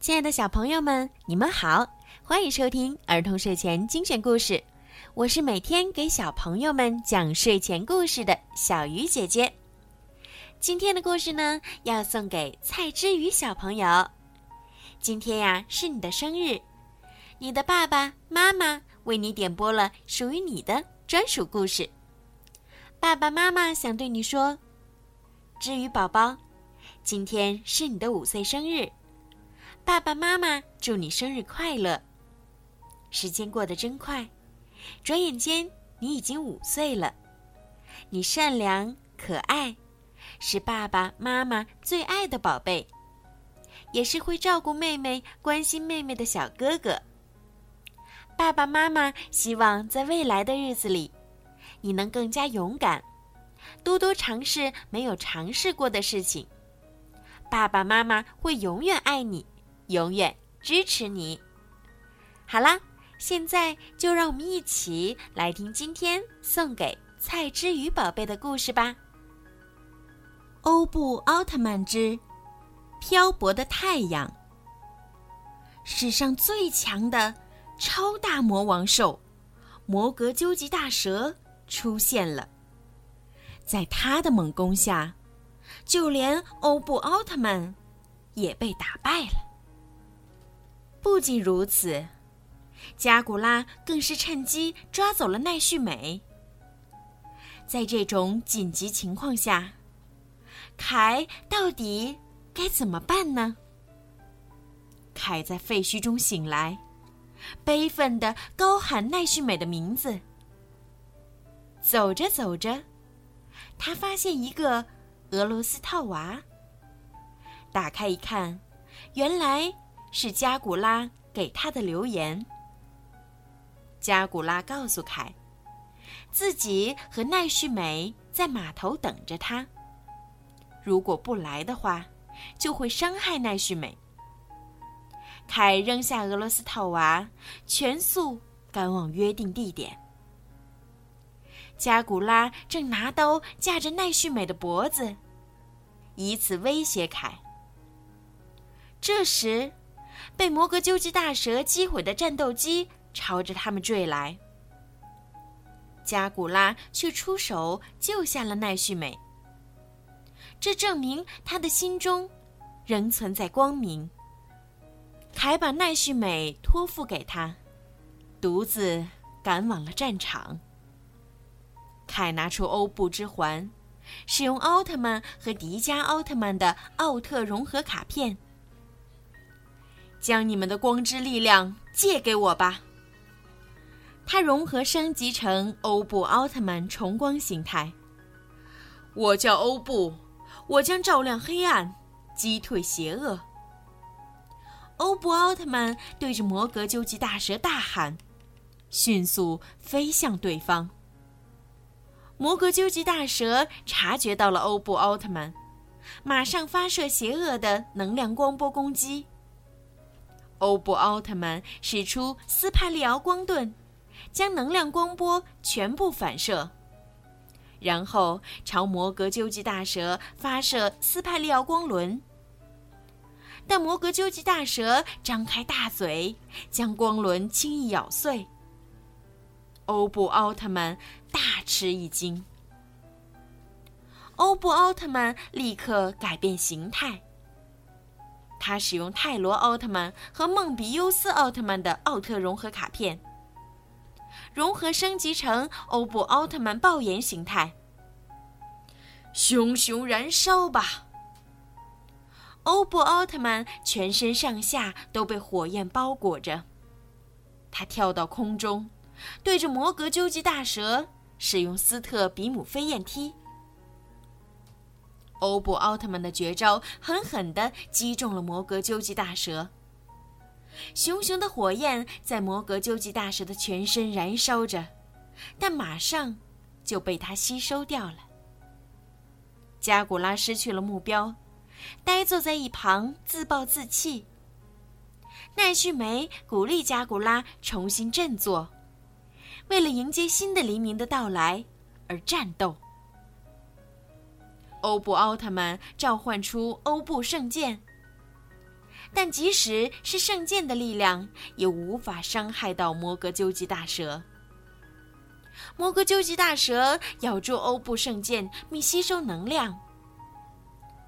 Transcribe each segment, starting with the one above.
亲爱的小朋友们，你们好，欢迎收听儿童睡前精选故事。我是每天给小朋友们讲睡前故事的小鱼姐姐。今天的故事呢，要送给蔡之宇小朋友。今天呀，是你的生日，你的爸爸妈妈为你点播了属于你的专属故事。爸爸妈妈想对你说：“之宇宝宝，今天是你的五岁生日。”爸爸妈妈祝你生日快乐！时间过得真快，转眼间你已经五岁了。你善良可爱，是爸爸妈妈最爱的宝贝，也是会照顾妹妹、关心妹妹的小哥哥。爸爸妈妈希望在未来的日子里，你能更加勇敢，多多尝试没有尝试过的事情。爸爸妈妈会永远爱你。永远支持你。好啦，现在就让我们一起来听今天送给蔡之宇宝贝的故事吧。欧布奥特曼之漂泊的太阳。史上最强的超大魔王兽摩格究极大蛇出现了，在他的猛攻下，就连欧布奥特曼也被打败了。不仅如此，加古拉更是趁机抓走了奈绪美。在这种紧急情况下，凯到底该怎么办呢？凯在废墟中醒来，悲愤地高喊奈绪美的名字。走着走着，他发现一个俄罗斯套娃。打开一看，原来……是加古拉给他的留言。加古拉告诉凯，自己和奈绪美在码头等着他。如果不来的话，就会伤害奈绪美。凯扔下俄罗斯套娃，全速赶往约定地点。加古拉正拿刀架着奈绪美的脖子，以此威胁凯。这时。被摩格究极大蛇击毁的战斗机朝着他们坠来，加古拉却出手救下了奈绪美。这证明他的心中仍存在光明。凯把奈绪美托付给他，独自赶往了战场。凯拿出欧布之环，使用奥特曼和迪迦奥特曼的奥特融合卡片。将你们的光之力量借给我吧。它融合升级成欧布奥特曼重光形态。我叫欧布，我将照亮黑暗，击退邪恶。欧布奥特曼对着摩格究极大蛇大喊，迅速飞向对方。摩格究极大蛇察觉到了欧布奥特曼，马上发射邪恶的能量光波攻击。欧布奥特曼使出斯派利奥光盾，将能量光波全部反射，然后朝摩格究极大蛇发射斯派利奥光轮。但摩格究极大蛇张开大嘴，将光轮轻易咬碎。欧布奥特曼大吃一惊，欧布奥特曼立刻改变形态。他使用泰罗奥特曼和梦比优斯奥特曼的奥特融合卡片，融合升级成欧布奥特曼爆炎形态。熊熊燃烧吧！欧布奥特曼全身上下都被火焰包裹着，他跳到空中，对着摩格究极大蛇使用斯特比姆飞燕踢。欧布奥特曼的绝招狠狠地击中了摩格究极大蛇，熊熊的火焰在摩格究极大蛇的全身燃烧着，但马上就被它吸收掉了。加古拉失去了目标，呆坐在一旁自暴自弃。奈绪美鼓励加古拉重新振作，为了迎接新的黎明的到来而战斗。欧布奥特曼召唤出欧布圣剑，但即使是圣剑的力量，也无法伤害到摩格究极大蛇。摩格究极大蛇咬住欧布圣剑，并吸收能量。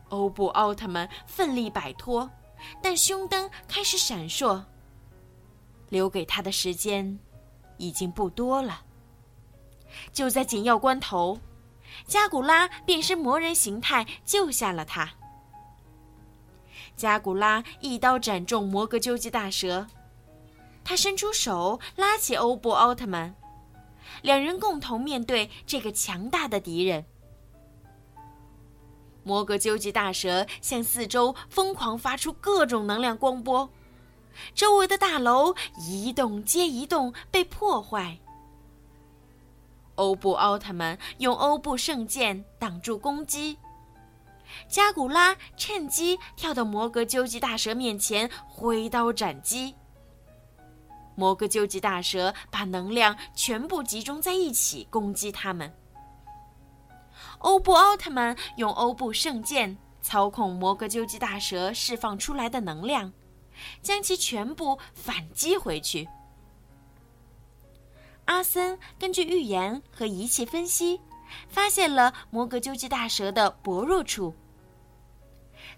欧布奥特曼奋力摆脱，但胸灯开始闪烁。留给他的时间已经不多了。就在紧要关头，加古拉变身魔人形态救下了他。加古拉一刀斩中摩格究极大蛇，他伸出手拉起欧布奥特曼，两人共同面对这个强大的敌人。摩格究极大蛇向四周疯狂发出各种能量光波，周围的大楼一栋接一栋被破坏。欧布奥特曼用欧布圣剑挡住攻击。加古拉趁机跳到摩格究极大蛇面前，挥刀斩击。摩格究极大蛇把能量全部集中在一起攻击他们。欧布奥特曼用欧布圣剑操控摩格究极大蛇释放出来的能量，将其全部反击回去。阿森根据预言和仪器分析。发现了摩格究极大蛇的薄弱处。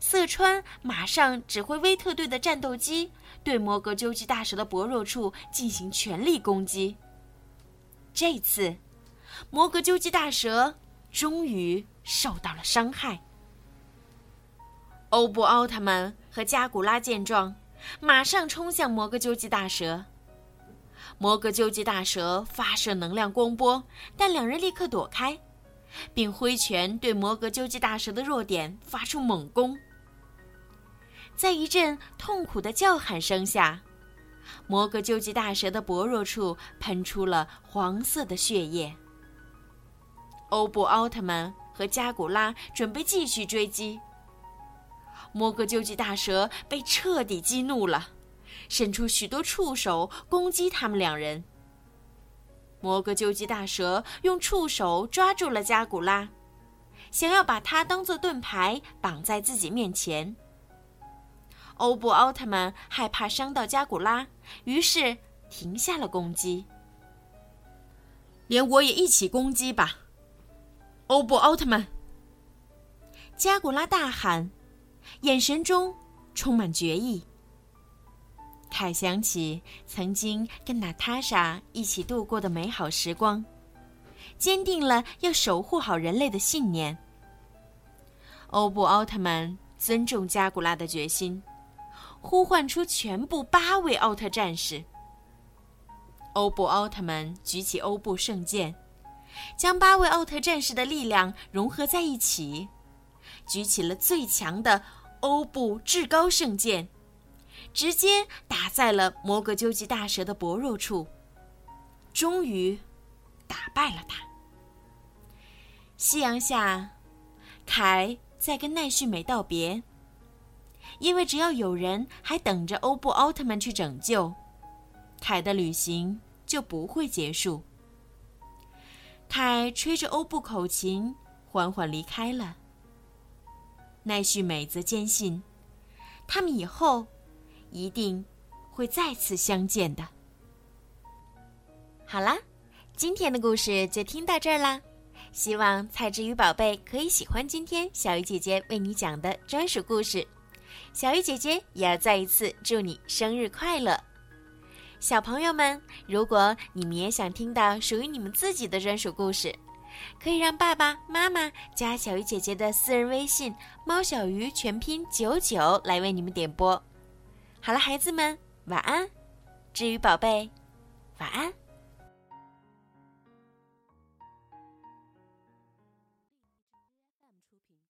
色川马上指挥威特队的战斗机对摩格究极大蛇的薄弱处进行全力攻击。这次，摩格究极大蛇终于受到了伤害。欧布奥特曼和加古拉见状，马上冲向摩格究极大蛇。摩格究极大蛇发射能量光波，但两人立刻躲开，并挥拳对摩格究极大蛇的弱点发出猛攻。在一阵痛苦的叫喊声下，摩格究极大蛇的薄弱处喷出了黄色的血液。欧布奥特曼和加古拉准备继续追击，摩格究极大蛇被彻底激怒了。伸出许多触手攻击他们两人。摩格究极大蛇用触手抓住了加古拉，想要把他当做盾牌绑在自己面前。欧布奥特曼害怕伤到加古拉，于是停下了攻击。连我也一起攻击吧，欧布奥特曼！加古拉大喊，眼神中充满决意。凯想起曾经跟娜塔莎一起度过的美好时光，坚定了要守护好人类的信念。欧布奥特曼尊重加古拉的决心，呼唤出全部八位奥特战士。欧布奥特曼举起欧布圣剑，将八位奥特战士的力量融合在一起，举起了最强的欧布至高圣剑。直接打在了摩格究极大蛇的薄弱处，终于打败了他。夕阳下，凯在跟奈绪美道别，因为只要有人还等着欧布奥特曼去拯救，凯的旅行就不会结束。凯吹着欧布口琴，缓缓离开了。奈绪美则坚信，他们以后。一定会再次相见的。好啦，今天的故事就听到这儿啦。希望蔡志宇宝贝可以喜欢今天小鱼姐姐为你讲的专属故事。小鱼姐姐也要再一次祝你生日快乐，小朋友们！如果你们也想听到属于你们自己的专属故事，可以让爸爸妈妈加小鱼姐姐的私人微信“猫小鱼”全拼九九来为你们点播。好了，孩子们，晚安。至于宝贝，晚安。